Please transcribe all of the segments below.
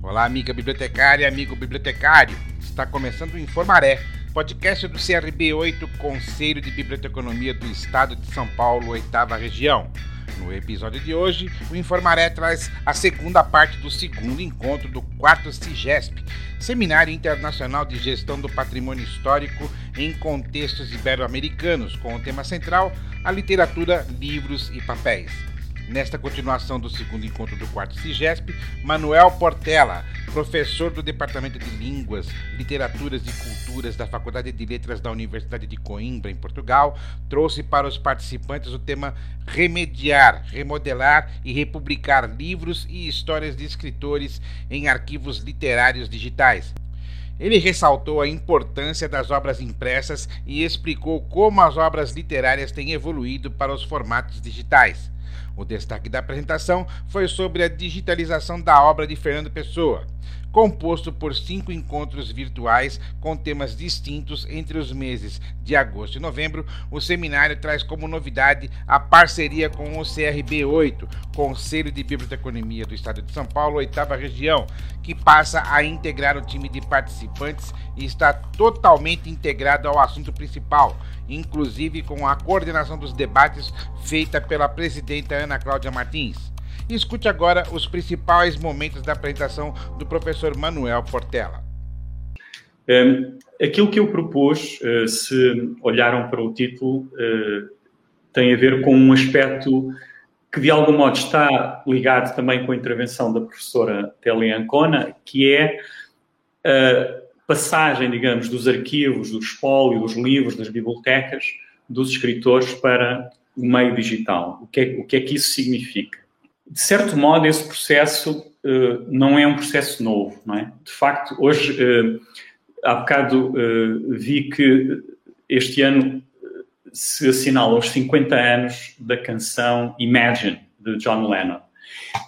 Olá, amiga bibliotecária, amigo bibliotecário. Está começando o Informaré, podcast do CRB 8, Conselho de Biblioteconomia do Estado de São Paulo, oitava região. No episódio de hoje, o Informaré traz a segunda parte do segundo encontro do quarto CIGESP, Seminário Internacional de Gestão do Patrimônio Histórico em Contextos Ibero-Americanos, com o tema central a literatura, livros e papéis. Nesta continuação do segundo encontro do quarto CIGESP, Manuel Portela, professor do Departamento de Línguas, Literaturas e Culturas da Faculdade de Letras da Universidade de Coimbra, em Portugal, trouxe para os participantes o tema Remediar, Remodelar e Republicar livros e histórias de escritores em arquivos literários digitais. Ele ressaltou a importância das obras impressas e explicou como as obras literárias têm evoluído para os formatos digitais. O destaque da apresentação foi sobre a digitalização da obra de Fernando Pessoa composto por cinco encontros virtuais com temas distintos entre os meses de agosto e novembro. O seminário traz como novidade a parceria com o CRB 8, Conselho de Biblioteconomia do Estado de São Paulo, oitava região, que passa a integrar o time de participantes e está totalmente integrado ao assunto principal, inclusive com a coordenação dos debates feita pela presidenta Ana Cláudia Martins. Escute agora os principais momentos da apresentação do professor Manuel Portela. Um, aquilo que eu propus, uh, se olharam para o título, uh, tem a ver com um aspecto que de algum modo está ligado também com a intervenção da professora Télia Ancona, que é a passagem, digamos, dos arquivos, do espólio, dos livros, das bibliotecas, dos escritores para o meio digital. O que é, o que, é que isso significa? de certo modo, esse processo uh, não é um processo novo, não é? De facto, hoje, uh, há bocado uh, vi que este ano se assinala os 50 anos da canção Imagine, de John Lennon.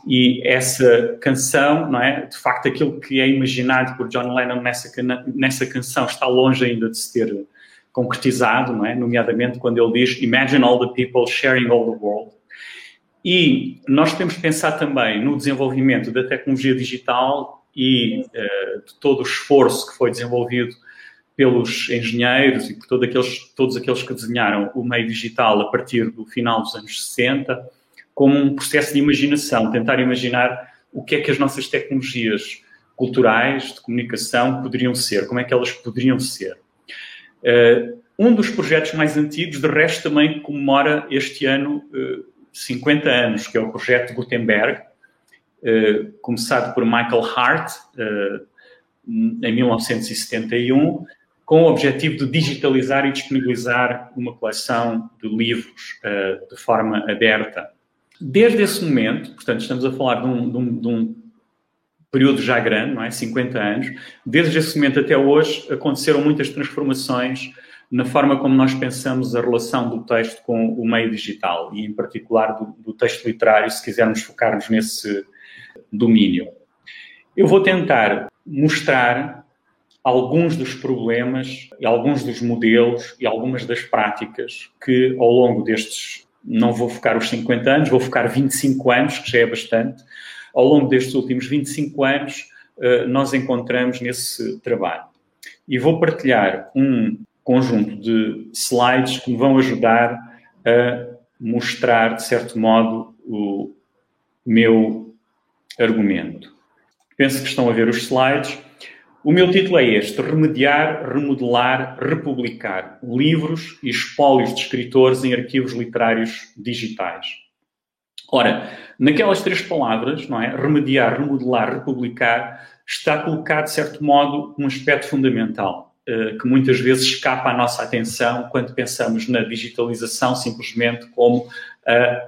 E essa canção, não é? De facto, aquilo que é imaginado por John Lennon nessa, nessa canção está longe ainda de se ter concretizado, não é? Nomeadamente quando ele diz Imagine all the people sharing all the world. E nós temos que pensar também no desenvolvimento da tecnologia digital e uh, de todo o esforço que foi desenvolvido pelos engenheiros e por todo aqueles, todos aqueles que desenharam o meio digital a partir do final dos anos 60, como um processo de imaginação, tentar imaginar o que é que as nossas tecnologias culturais, de comunicação, poderiam ser, como é que elas poderiam ser. Uh, um dos projetos mais antigos, de resto, também comemora este ano uh, 50 anos, que é o projeto Gutenberg, eh, começado por Michael Hart eh, em 1971, com o objetivo de digitalizar e disponibilizar uma coleção de livros eh, de forma aberta. Desde esse momento, portanto, estamos a falar de um, de um, de um período já grande, não é? 50 anos. Desde esse momento até hoje aconteceram muitas transformações na forma como nós pensamos a relação do texto com o meio digital e, em particular, do, do texto literário, se quisermos focar-nos nesse domínio. Eu vou tentar mostrar alguns dos problemas e alguns dos modelos e algumas das práticas que, ao longo destes, não vou focar os 50 anos, vou focar 25 anos, que já é bastante, ao longo destes últimos 25 anos, eh, nós encontramos nesse trabalho. E vou partilhar um conjunto de slides que me vão ajudar a mostrar, de certo modo, o meu argumento. Penso que estão a ver os slides. O meu título é este: Remediar, Remodelar, Republicar livros e espólios de escritores em arquivos literários digitais. Ora, naquelas três palavras, não é? Remediar, remodelar, republicar, está colocado, de certo modo, um aspecto fundamental eh, que muitas vezes escapa à nossa atenção quando pensamos na digitalização simplesmente como a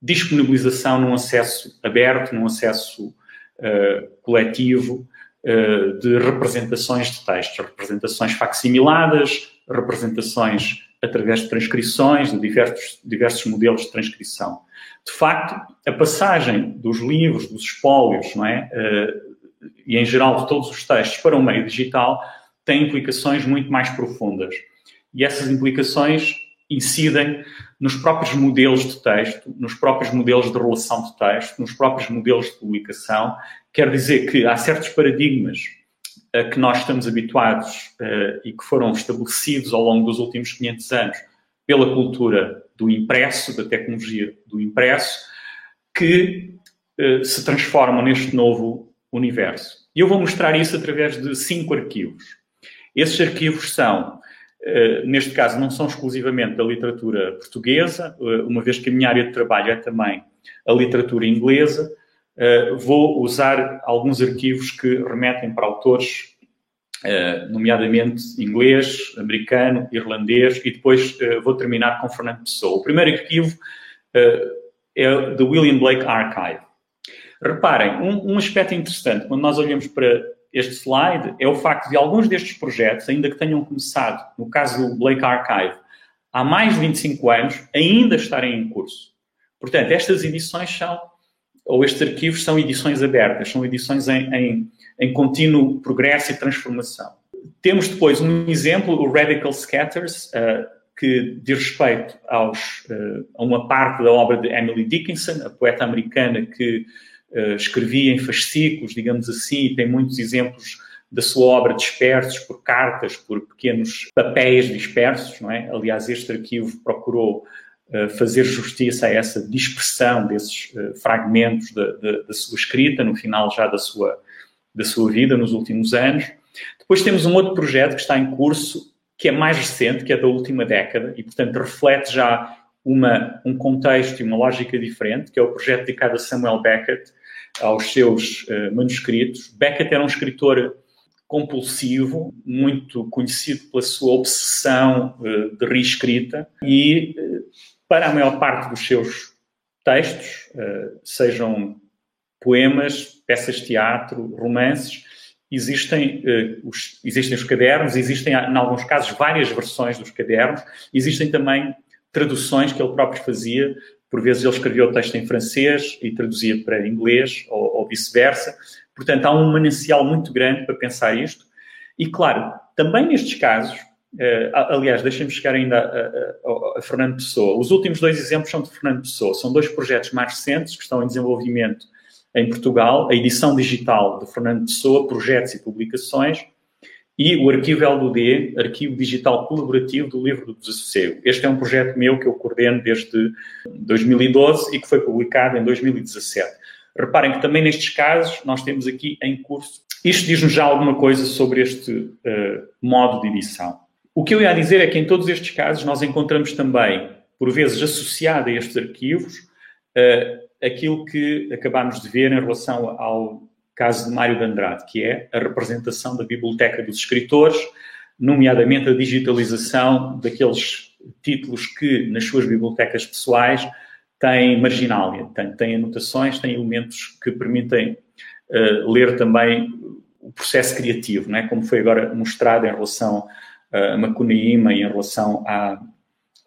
disponibilização num acesso aberto, num acesso uh, coletivo uh, de representações de textos, representações facsimiladas, representações através de transcrições, de diversos, diversos modelos de transcrição. De facto, a passagem dos livros, dos espólios, não é? Uh, e em geral de todos os textos para o meio digital, tem implicações muito mais profundas. E essas implicações incidem nos próprios modelos de texto, nos próprios modelos de relação de texto, nos próprios modelos de publicação. Quer dizer que há certos paradigmas a que nós estamos habituados uh, e que foram estabelecidos ao longo dos últimos 500 anos pela cultura do impresso, da tecnologia do impresso, que uh, se transformam neste novo universo. E eu vou mostrar isso através de cinco arquivos. Esses arquivos são eh, neste caso, não são exclusivamente da literatura portuguesa, uh, uma vez que a minha área de trabalho é também a literatura inglesa, uh, vou usar alguns arquivos que remetem para autores, nomeadamente inglês, americano, irlandês, e depois vou terminar com Fernando Pessoa. O primeiro arquivo é do William Blake Archive. Reparem, um, um aspecto interessante, quando nós olhamos para este slide é o facto de alguns destes projetos, ainda que tenham começado, no caso do Blake Archive, há mais de 25 anos, ainda estarem em curso. Portanto, estas edições são, ou estes arquivos são edições abertas, são edições em, em, em contínuo progresso e transformação. Temos depois um exemplo, o Radical Scatters, uh, que diz respeito aos, uh, a uma parte da obra de Emily Dickinson, a poeta americana que escrevia em fascículos, digamos assim, e tem muitos exemplos da sua obra dispersos por cartas, por pequenos papéis dispersos, não é? Aliás, este arquivo procurou uh, fazer justiça a essa dispersão desses uh, fragmentos da, da, da, sua escrita, no final já da sua, da sua vida, nos últimos anos. Depois temos um outro projeto que está em curso, que é mais recente, que é da última década, e, portanto, reflete já uma, um contexto e uma lógica diferente, que é o projeto dedicado a Samuel Beckett, aos seus uh, manuscritos. Beckett era um escritor compulsivo, muito conhecido pela sua obsessão uh, de reescrita e, uh, para a maior parte dos seus textos, sejam poemas, peças de teatro, romances, existem, os, existem os cadernos, existem, em alguns casos, várias versões dos cadernos, existem também traduções que ele próprio fazia por vezes ele escrevia o texto em francês e traduzia para inglês ou, ou vice-versa. Portanto, há um manancial muito grande para pensar isto. E, claro, também nestes casos, uh, aliás, deixem-me chegar ainda a, a, a, Fernando Pessoa. Os últimos dois exemplos são de Fernando Pessoa. São dois projetos mais recentes que estão em desenvolvimento em Portugal. A edição digital de Fernando Pessoa, projetos e publicações, e o arquivo LUD, Arquivo Digital Colaborativo do Livro do Desassossego. Este é um projeto meu que eu coordeno desde 2012 e que foi publicado em 2017. Reparem que também nestes casos nós temos aqui em curso. Isto diz-nos já alguma coisa sobre este uh, modo de edição. O que eu ia dizer é que em todos estes casos nós encontramos também, por vezes associado a estes arquivos, uh, aquilo que acabámos de ver em relação ao caso de Mário de Andrade, que é a representação da biblioteca dos escritores, nomeadamente a digitalização daqueles títulos que, nas suas bibliotecas pessoais, têm marginália, têm, têm anotações, têm elementos que permitem uh, ler também o processo criativo, não é? como foi agora mostrado em relação a Macunaíma e em relação à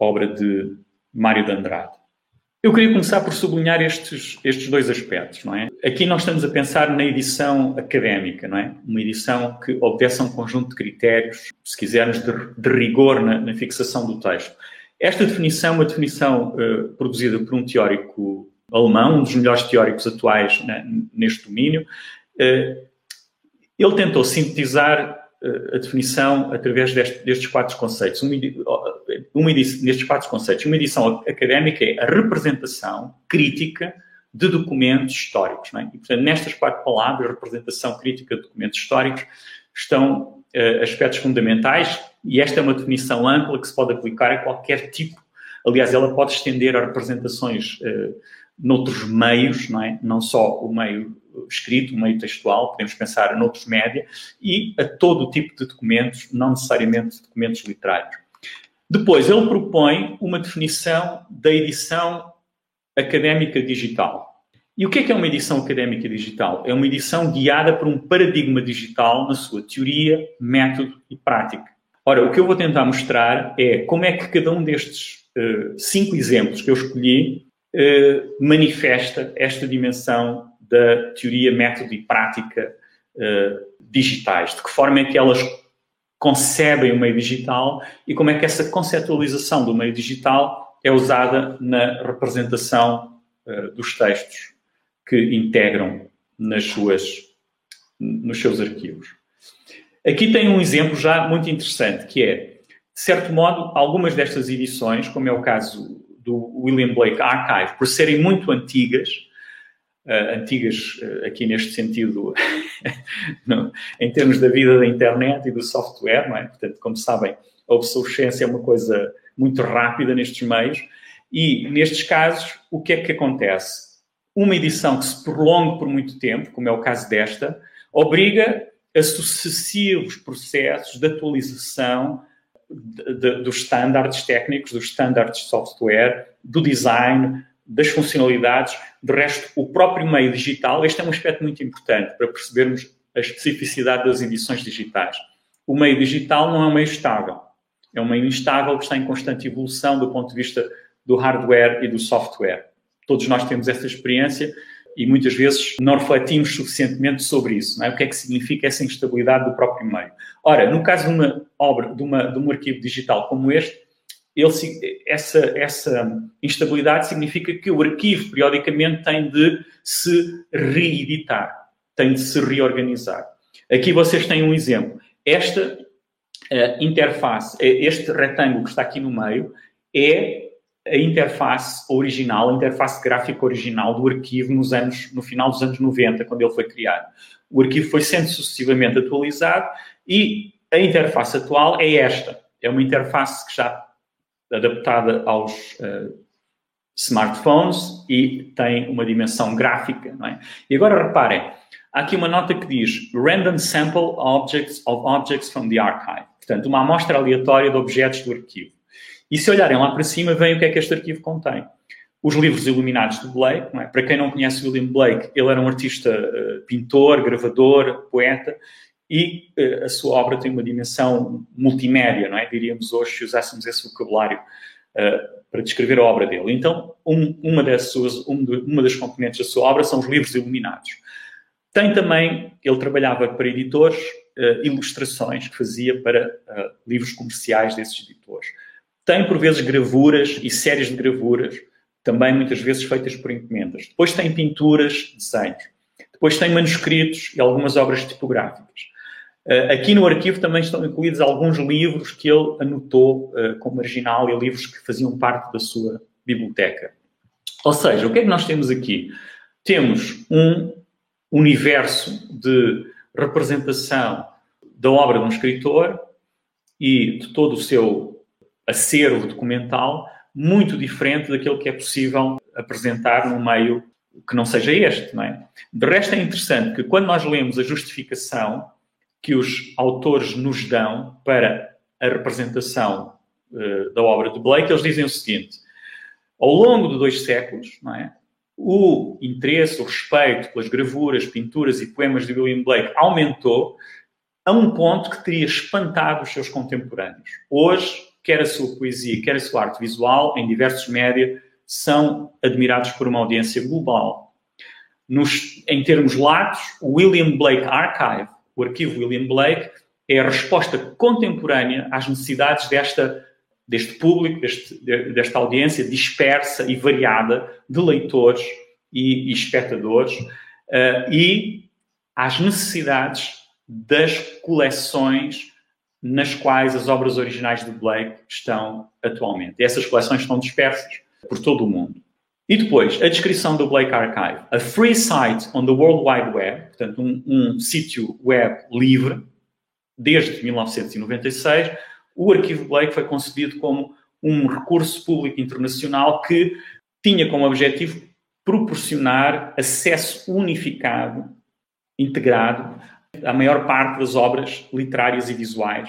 obra de Mário de Andrade. Eu queria começar por sublinhar estes, estes dois aspectos, não é? Aqui nós estamos a pensar na edição académica, não é? Uma edição que obedece a um conjunto de critérios, se quisermos, de, de rigor na, na, fixação do texto. Esta definição é uma definição uh, produzida por um teórico alemão, um dos melhores teóricos atuais né, neste domínio. Uh, ele tentou sintetizar a definição através deste, destes quatro conceitos. Uma, uma edição, nestes quatro conceitos, uma edição académica é a representação crítica de documentos históricos. É? E, portanto, nestas quatro palavras, representação crítica de documentos históricos, estão uh, aspectos fundamentais e esta é uma definição ampla que se pode aplicar a qualquer tipo. Aliás, ela pode estender a representações uh, noutros meios, não é? Não só o meio escrito, o meio textual, podemos pensar noutros média, e a todo tipo de documentos, não necessariamente documentos literários. Depois, ele propõe uma definição da edição académica digital. E o que é que é uma edição académica digital? É uma edição guiada por um paradigma digital na sua teoria, método e prática. Ora, o que eu vou tentar mostrar é como é que cada um destes uh, cinco exemplos que eu escolhi uh, manifesta esta dimensão da teoria, método e prática uh, digitais. De que forma é que elas concebem o meio digital e como é que essa conceptualização do meio digital é usada na representação uh, dos textos que integram nas suas, nos seus arquivos. Aqui tem um exemplo já muito interessante, que é, de certo modo, algumas destas edições, como é o caso do William Blake Archive, por serem muito antigas, uh, antigas uh, aqui neste sentido, no, em termos da vida da internet e do software, não é? Portanto, como sabem, a obsolescência é uma coisa muito rápida nestes meios, e nestes casos, o que é que acontece? Uma edição que se prolongue por muito tempo, como é o caso desta, obriga a sucessivos processos de atualização dos estándares técnicos, dos estándares de software, do design, das funcionalidades. De resto, o próprio meio digital, este é um aspecto muito importante para percebermos a especificidade das edições digitais. O meio digital não é um meio estável. É um meio instável que está em constante evolução do ponto de vista do hardware e do software. Todos nós temos essa experiência e muitas vezes não refletimos suficientemente sobre isso. É? O que é que significa essa instabilidade do próprio meio? Ora, no caso de uma obra, de, uma, de um arquivo digital como este, ele, essa, essa instabilidade significa que o arquivo, periodicamente, tem de se reeditar, tem de se reorganizar. Aqui vocês têm um exemplo. Esta uh, interface, eh, este retângulo que está aqui no meio, é a interface original, a interface gráfica original do arquivo nos anos, no final dos anos 90, quando ele foi criado. O arquivo foi sendo sucessivamente atualizado e a interface atual é esta. É uma interface que está adaptada aos uh, smartphones e tem uma dimensão gráfica. É? E agora reparem, há aqui uma nota que diz Random Sample Objects of Objects from the Archive. Portanto, uma amostra aleatória de objetos do arquivo. E se olharem lá para cima, vem o que é que este arquivo contém. Os livros iluminados de Blake, é? para quem não conhece William Blake, ele era um artista uh, pintor, gravador, poeta, e uh, a sua obra tem uma dimensão multimédia, não é? diríamos hoje, se usássemos esse vocabulário uh, para descrever a obra dele. Então, um, uma, das suas, um de, uma das componentes da sua obra são os livros iluminados. Tem também, ele trabalhava para editores, ilustrações que fazia para livros comerciais desses editores. Tem, por vezes, gravuras e séries de gravuras, também muitas vezes feitas por encomendas. Depois tem pinturas, desenhos. Depois tem manuscritos e algumas obras tipográficas. Uh, aqui no arquivo também estão incluídos alguns livros que ele anotou uh, como marginal e livros que faziam parte da sua biblioteca. Ou seja, o que é que nós temos aqui? Temos um universo de representação da obra de um escritor e de todo o seu acervo documental muito diferente daquilo que é possível apresentar num meio que não seja este, não é? De resto é interessante que quando nós lemos a justificação que os autores nos dão para a representação uh, da obra de Blake, eles dizem o seguinte: ao longo de dois séculos, não é? O interesse, o respeito pelas gravuras, pinturas e poemas de William Blake aumentou a um ponto que teria espantado os seus contemporâneos. Hoje, quer a sua poesia, quer a sua arte visual, em diversos média, são admirados por uma audiência global. Nos, em termos latos, o William Blake Archive, o arquivo William Blake, é a resposta contemporânea às necessidades desta, deste público, deste, desta audiência dispersa e variada de leitores e, e espectadores uh, e às necessidades das coleções nas quais as obras originais de Blake estão atualmente. E essas coleções estão dispersas por todo o mundo. E depois, a descrição do Blake Archive. A free site on the World Wide Web, portanto, um, um sítio web livre, desde 1996, o arquivo Blake foi concebido como um recurso público internacional que tinha como objetivo proporcionar acesso unificado, integrado a maior parte das obras literárias e visuais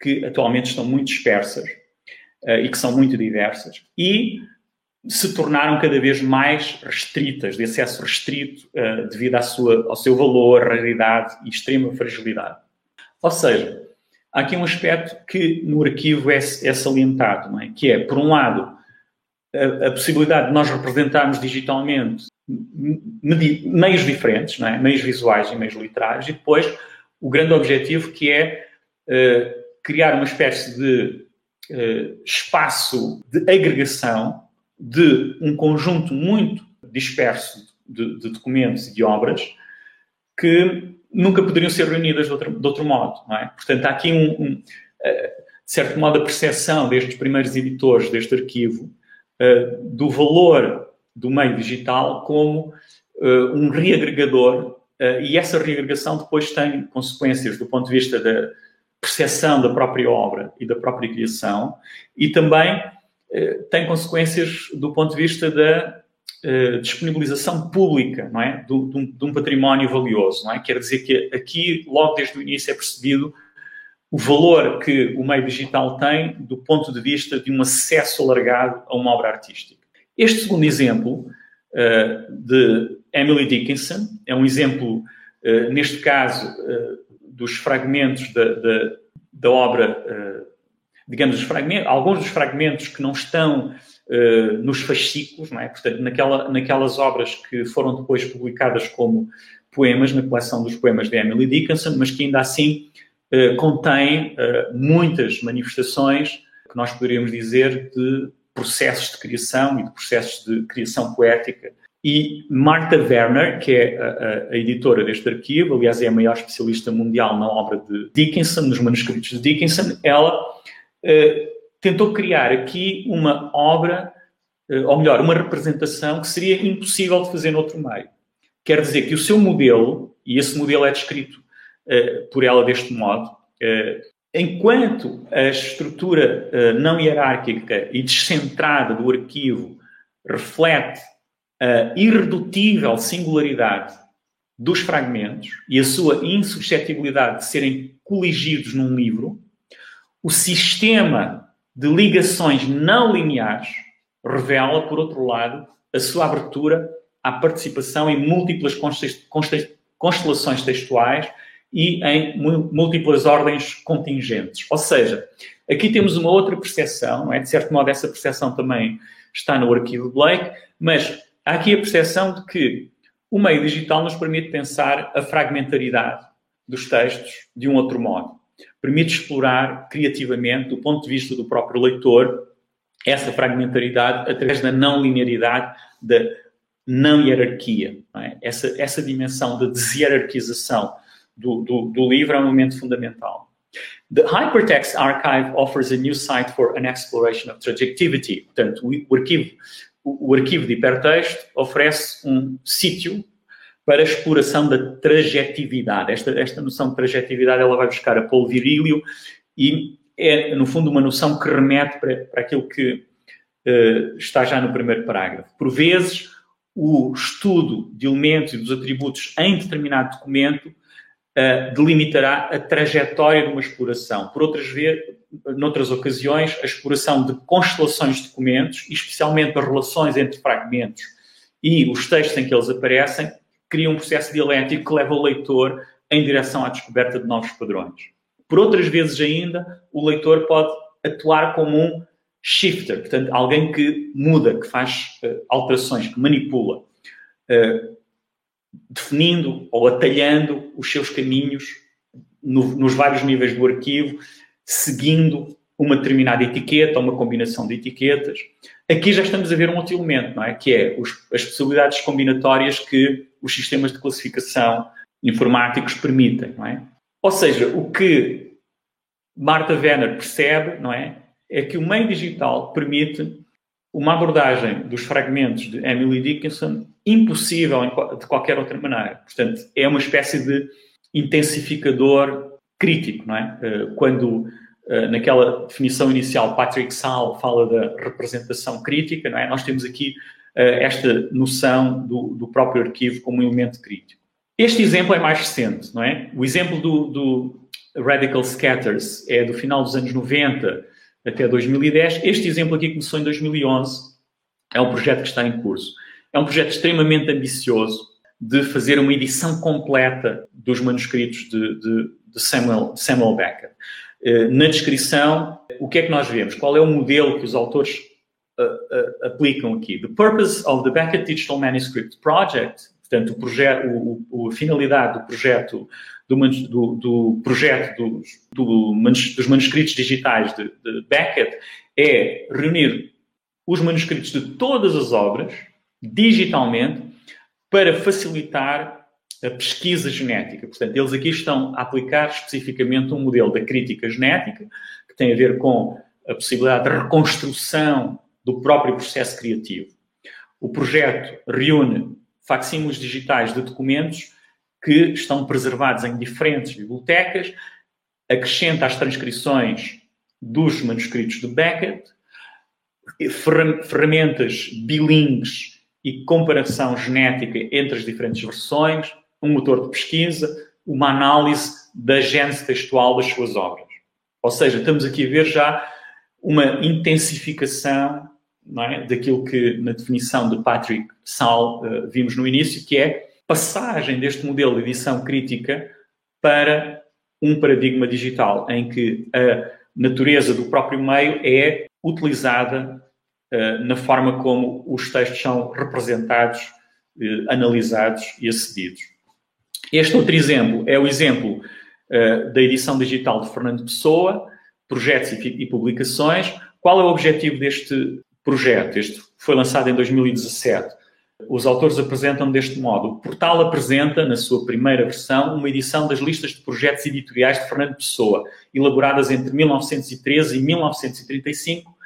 que atualmente estão muito dispersas uh, e que são muito diversas e se tornaram cada vez mais restritas, de acesso restrito uh, devido à sua, ao seu valor, raridade e extrema fragilidade. Ou seja, há aqui um aspecto que no arquivo é, é salientado, é? que é, por um lado, a, a, possibilidade de nós representarmos digitalmente meios diferentes, é? meios visuais e meios literários, e depois o grande objetivo que é uh, criar uma espécie de uh, espaço de agregação de um conjunto muito disperso de, de, documentos e de obras que nunca poderiam ser reunidas de outro, de outro modo. É? Portanto, há aqui, um, um, uh, de certo modo, a percepção destes primeiros editores deste arquivo do valor do meio digital como um reagregador e essa reagregação depois tem consequências do ponto de vista da percepção da própria obra e da própria criação, e também eh, tem consequências do ponto de vista da disponibilização pública, não é? Do, de, um, de, um, património valioso, não é? Quer dizer que aqui, logo desde o início, é percebido o valor que o meio digital tem do ponto de vista de um acesso alargado a uma obra artística. Este segundo exemplo, uh, de Emily Dickinson, é um exemplo, uh, neste caso, uh, dos fragmentos da, da, da obra, digamos, fragmentos, alguns dos fragmentos que não estão nos fascículos, não é? Portanto, naquela, naquelas obras que foram depois publicadas como poemas, na coleção dos poemas de Emily Dickinson, mas que ainda assim contêm muitas manifestações que nós poderíamos dizer de processos de criação e de processos de criação poética e Martha Werner, que é a, a, editora deste arquivo, aliás, é a maior especialista mundial na obra de Dickinson, nos manuscritos de Dickinson, ela uh, tentou criar aqui uma obra, uh, ou melhor, uma representação que seria impossível de fazer noutro meio. Quer dizer que o seu modelo, e esse modelo é descrito uh, por ela deste modo, enquanto a estrutura não hierárquica e descentrada do arquivo reflete a irredutível singularidade dos fragmentos e a sua insuscetibilidade de serem coligidos num livro, o sistema de ligações não lineares revela, por outro lado, a sua abertura à participação em múltiplas constelações textuais e em múltiplas ordens contingentes. Ou seja, aqui temos uma outra percepção, é? De certo modo, essa percepção também está no arquivo Blake, mas há aqui a percepção de que o meio digital nos permite pensar a fragmentaridade dos textos de um outro modo. Permite explorar criativamente, do ponto de vista do próprio leitor, essa fragmentaridade através da não linearidade, da não hierarquia. Não é? essa, essa dimensão de deshierarquização do, do, do livro é um momento fundamental. The Hypertext Archive offers a new site for an exploration of trajectivity. Portanto, o arquivo o, arquivo de hipertexto oferece um sítio para a exploração da trajetividade. Esta, esta noção de trajetividade ela vai buscar a Paulo Virílio e é, no fundo, uma noção que remete para, para aquilo que uh, está já no primeiro parágrafo. Por vezes, o estudo de elementos e dos atributos em determinado documento uh, delimitará a trajetória de uma exploração. Por outras vezes, noutras ocasiões, a exploração de constelações de documentos, especialmente as relações entre fragmentos e os textos em que eles aparecem, cria um processo dialético que leva o leitor em direção à descoberta de novos padrões. Por outras vezes ainda, o leitor pode atuar como um shifter, portanto, alguém que muda, que faz uh, alterações, que manipula, uh, definindo ou atalhando os seus caminhos no, nos vários níveis do arquivo seguindo uma determinada etiqueta ou uma combinação de etiquetas. Aqui já estamos a ver um outro elemento, não é? Que é os, as possibilidades combinatórias que os sistemas de classificação informáticos permitem, não é? Ou seja, o que Martha Werner percebe, não é? É que o meio digital permite uma abordagem dos fragmentos de Emily Dickinson impossível de qualquer outra maneira. Portanto, é uma espécie de intensificador crítico, não é? Eh, quando eh, naquela definição inicial Patrick Sall fala da representação crítica, não é? Nós temos aqui eh, esta noção do, do próprio arquivo como um elemento crítico. Este exemplo é mais recente, não é? O exemplo do, do Radical Scatters é do final dos anos 90 até 2010. Este exemplo aqui começou em 2011. É um projeto que está em curso. É um projeto extremamente ambicioso de fazer uma edição completa dos manuscritos de, de de Samuel, Samuel Beckett. Eh, na descrição, o que é que nós vemos? Qual é o modelo que os autores uh, uh, aplicam aqui? The purpose of the Beckett Digital Manuscript Project, portanto, o projeto, o, a finalidade do projeto do, do, do projeto dos, do, dos manuscritos digitais de, de Beckett é reunir os manuscritos de todas as obras digitalmente para facilitar a pesquisa genética. Portanto, eles aqui estão a aplicar especificamente um modelo da crítica genética, que tem a ver com a possibilidade de reconstrução do próprio processo criativo. O projeto reúne facsímiles digitais de documentos que estão preservados em diferentes bibliotecas, acrescenta as transcrições dos manuscritos de Beckett, ferramentas bilíngues e comparação genética entre as diferentes versões, um motor de pesquisa, uma análise da gênese textual das suas obras. Ou seja, estamos aqui a ver já uma intensificação é, daquilo que na definição de Patrick Sal uh, vimos no início, que é passagem deste modelo de edição crítica para um paradigma digital, em que a natureza do próprio meio é utilizada uh, na forma como os textos são representados, uh, analisados e acedidos. Este outro exemplo é o exemplo uh, da edição digital de Fernando Pessoa, projetos e, e, publicações. Qual é o objetivo deste projeto? Este foi lançado em 2017. Os autores apresentam deste modo. O portal apresenta, na sua primeira versão, uma edição das listas de projetos editoriais de Fernando Pessoa, elaboradas entre 1913 e 1935,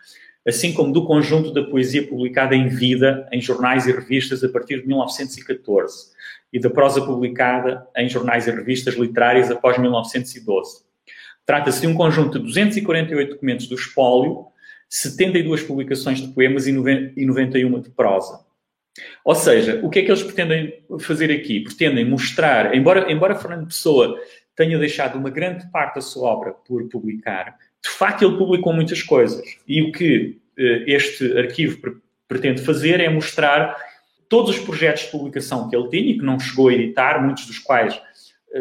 assim como do conjunto da poesia publicada em vida em jornais e revistas a partir de 1914 e da prosa publicada em jornais e revistas literárias após 1912. Trata-se de um conjunto de 248 documentos do espólio, 72 publicações de poemas e 91 de prosa. Ou seja, o que é que eles pretendem fazer aqui? Pretendem mostrar, embora, embora Fernando Pessoa tenha deixado uma grande parte da sua obra por publicar, de facto ele publicou muitas coisas. E o que eh, este arquivo pre pretende fazer é mostrar todos os projetos de publicação que ele tinha e que não chegou a editar, muitos dos quais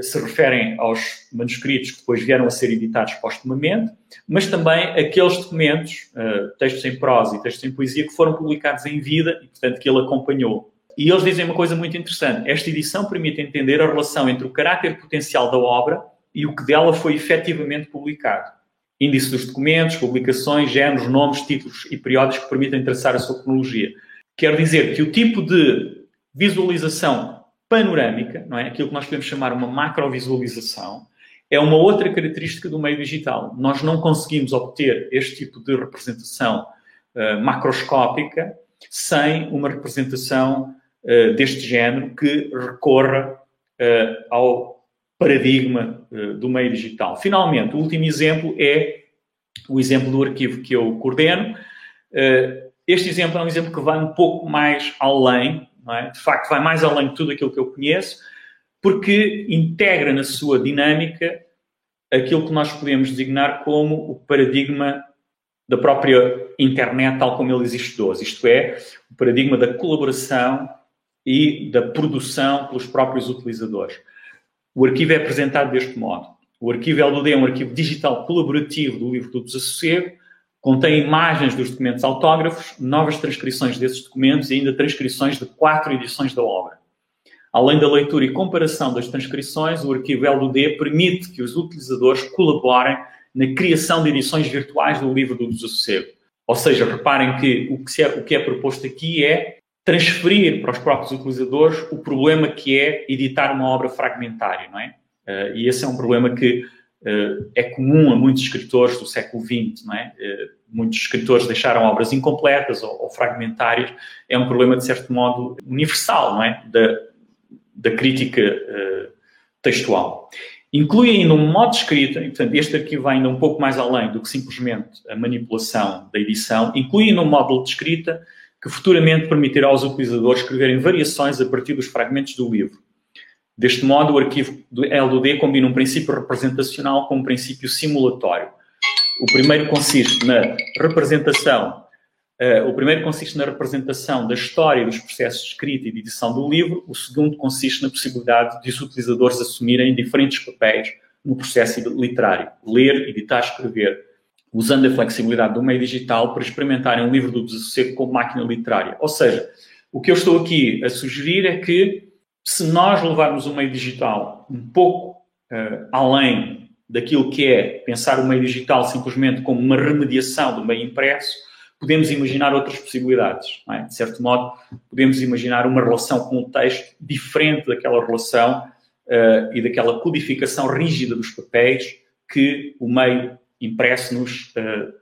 se referem aos manuscritos que depois vieram a ser editados postumamente, mas também aqueles documentos, uh, textos em prosa e textos em poesia, que foram publicados em vida e, portanto, que ele acompanhou. E eles dizem uma coisa muito interessante. Esta edição permite entender a relação entre o caráter potencial da obra e o que dela foi efetivamente publicado. Índice dos documentos, publicações, géneros, nomes, títulos e períodos que permitem traçar a sua cronologia. Quer dizer que o tipo de visualização panorâmica, não é? Aquilo que nós podemos chamar uma macrovisualização, é uma outra característica do meio digital. Nós não conseguimos obter este tipo de representação uh, macroscópica sem uma representação uh, deste género que recorra uh, ao paradigma do meio digital. Finalmente, o último exemplo é o exemplo do arquivo que eu coordeno. este exemplo é um exemplo que vai um pouco mais além é? de facto vai mais além de tudo aquilo que eu conheço, porque integra na sua dinâmica aquilo que nós podemos designar como o paradigma da própria internet tal como ele existe hoje, isto é, o paradigma da colaboração e da produção pelos próprios utilizadores. O arquivo é apresentado deste modo. O arquivo LDD é um arquivo digital colaborativo do livro do Desassossego, Contém imagens dos documentos autógrafos, novas transcrições desses documentos e ainda transcrições de quatro edições da obra. Além da leitura e comparação das transcrições, o arquivo LUD permite que os utilizadores colaborem na criação de edições virtuais do livro do Desassossego. Ou seja, reparem que o que, é, o que é proposto aqui é transferir para os próprios utilizadores o problema que é editar uma obra fragmentária, não é? Uh, e esse é um problema que é comum a muitos escritores do século XX, não é? Uh, muitos escritores deixaram obras incompletas ou, ou, fragmentárias. É um problema, de certo modo, universal, não é? Da, da crítica uh, textual. Inclui ainda um modo de escrita, e, portanto, este arquivo vai ainda um pouco mais além do que simplesmente a manipulação da edição, inclui ainda um módulo de escrita que futuramente permitirá aos utilizadores escreverem variações a partir dos fragmentos do livro. Deste modo, o arquivo do LDD combina um princípio representacional com um princípio simulatório. O primeiro consiste na representação, uh, o primeiro consiste na representação da história dos processos de escrita e de edição do livro, o segundo consiste na possibilidade de os utilizadores assumirem diferentes papéis no processo literário, ler, editar, escrever, usando a flexibilidade do meio digital para experimentarem um livro do desassossego como máquina literária. Ou seja, o que eu estou aqui a sugerir é que se nós levarmos o meio digital um pouco uh, além daquilo que é pensar o meio digital simplesmente como uma remediação do meio impresso, podemos imaginar outras possibilidades. É? De certo modo, podemos imaginar uma relação com o texto diferente daquela relação uh, e daquela codificação rígida dos papéis que o meio impresso nos, uh,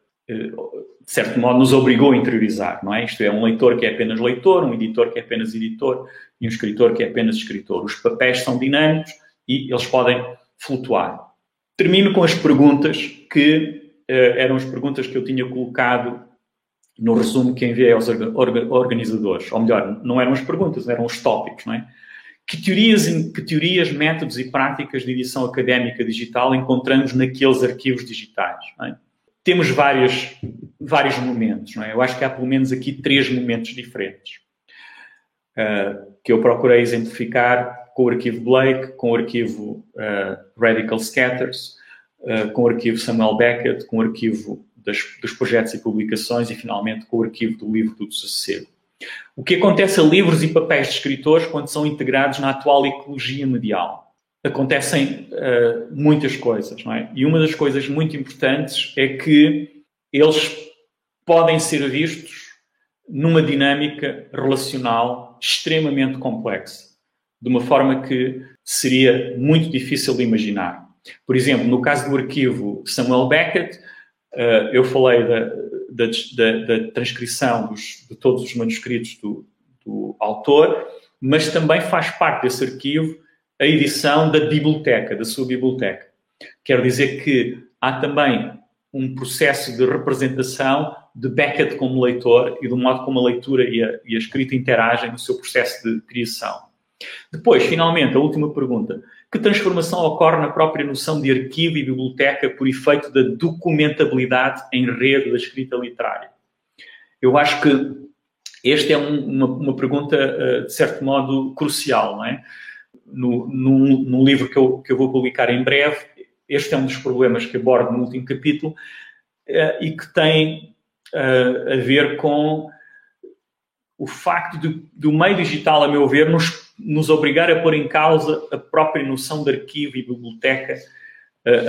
de certo modo, nos obrigou a interiorizar. Não é? Isto é, um leitor que é apenas leitor, um editor que é apenas editor e um escritor que é apenas escritor. Os papéis são dinâmicos e eles podem flutuar. Termino com as perguntas que uh, eram as perguntas que eu tinha colocado no resumo que enviei aos organizadores. Ou melhor, não eram as perguntas, eram os tópicos, não é? Que teorias, que teorias, métodos e práticas de edição académica digital encontramos naqueles arquivos digitais? É? Temos vários, vários momentos, é? Eu acho que há pelo menos aqui três momentos diferentes uh, que eu procurei exemplificar com o arquivo Blake, com o arquivo uh, Radical Scatters, uh, com o arquivo Samuel Beckett, com o arquivo das, dos projetos e publicações e, finalmente, com o arquivo do livro do Desassossego. O que acontece a livros e papéis de escritores quando são integrados na atual ecologia medial? Acontecem uh, muitas coisas, não é? E uma das coisas muito importantes é que eles podem ser vistos numa dinâmica relacional extremamente complexa de uma forma que seria muito difícil de imaginar. Por exemplo, no caso do arquivo Samuel Beckett, eh, eu falei da, da, da, da transcrição dos, de todos os manuscritos do, do, autor, mas também faz parte desse arquivo a edição da biblioteca, da sua biblioteca. Quer dizer que há também um processo de representação de Beckett como leitor e do modo como a leitura e a, e a escrita interagem no seu processo de criação. Depois, finalmente, a última pergunta. Que transformação ocorre na própria noção de arquivo e biblioteca por efeito da documentabilidade em rede da escrita literária? Eu acho que esta é um, uma, uma, pergunta, uh, de certo modo, crucial, não é? No, no, no livro que eu, que eu, vou publicar em breve, este é um dos problemas que abordo no último capítulo uh, e que tem uh, a ver com o facto de, do meio digital, a meu ver, nos nos obrigar a pôr em causa a própria noção de arquivo e biblioteca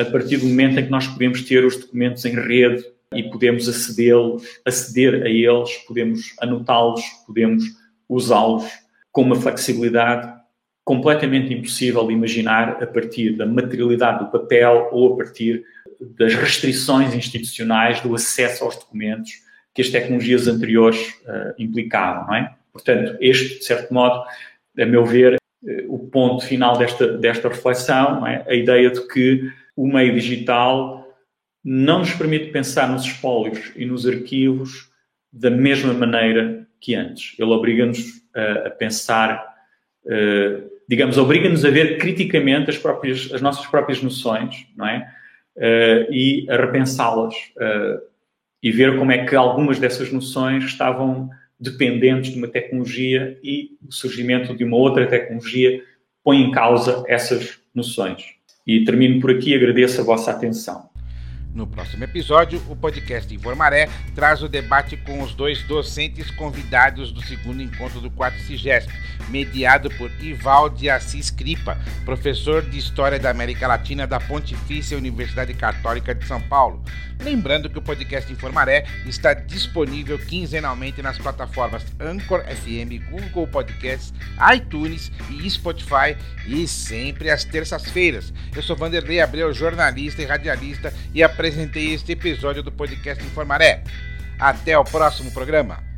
a partir do momento em que nós podemos ter os documentos em rede e podemos aceder a eles, podemos anotá-los, podemos usá-los com uma flexibilidade completamente impossível imaginar a partir da materialidade do papel ou a partir das restrições institucionais do acesso aos documentos que as tecnologias anteriores uh, implicavam, não é? Portanto, este, de certo modo, a meu ver, eh, o ponto final desta, desta reflexão, é? a ideia de que o meio digital não nos permite pensar nos espólios e nos arquivos da mesma maneira que antes. Ele obriga-nos a, a, pensar, uh, digamos, obriga-nos a ver criticamente as, próprias, as nossas próprias noções, não é? Uh, e a repensá-las uh, e ver como é que algumas dessas noções estavam dependentes de uma tecnologia e o surgimento de uma outra tecnologia põe em causa essas noções. E termino por aqui, agradeço a vossa atenção. No próximo episódio, o podcast Informaré traz o debate com os dois docentes convidados do segundo encontro do 4 CIGESP, mediado por Ivaldi Assis Cripa, professor de História da América Latina da Pontifícia Universidade Católica de São Paulo. Lembrando que o podcast Informaré está disponível quinzenalmente nas plataformas Anchor FM, Google Podcasts, iTunes e Spotify e sempre às terças-feiras. Eu sou Vanderlei Abreu, jornalista e radialista e apresentei este episódio do podcast Informaré. Até o próximo programa.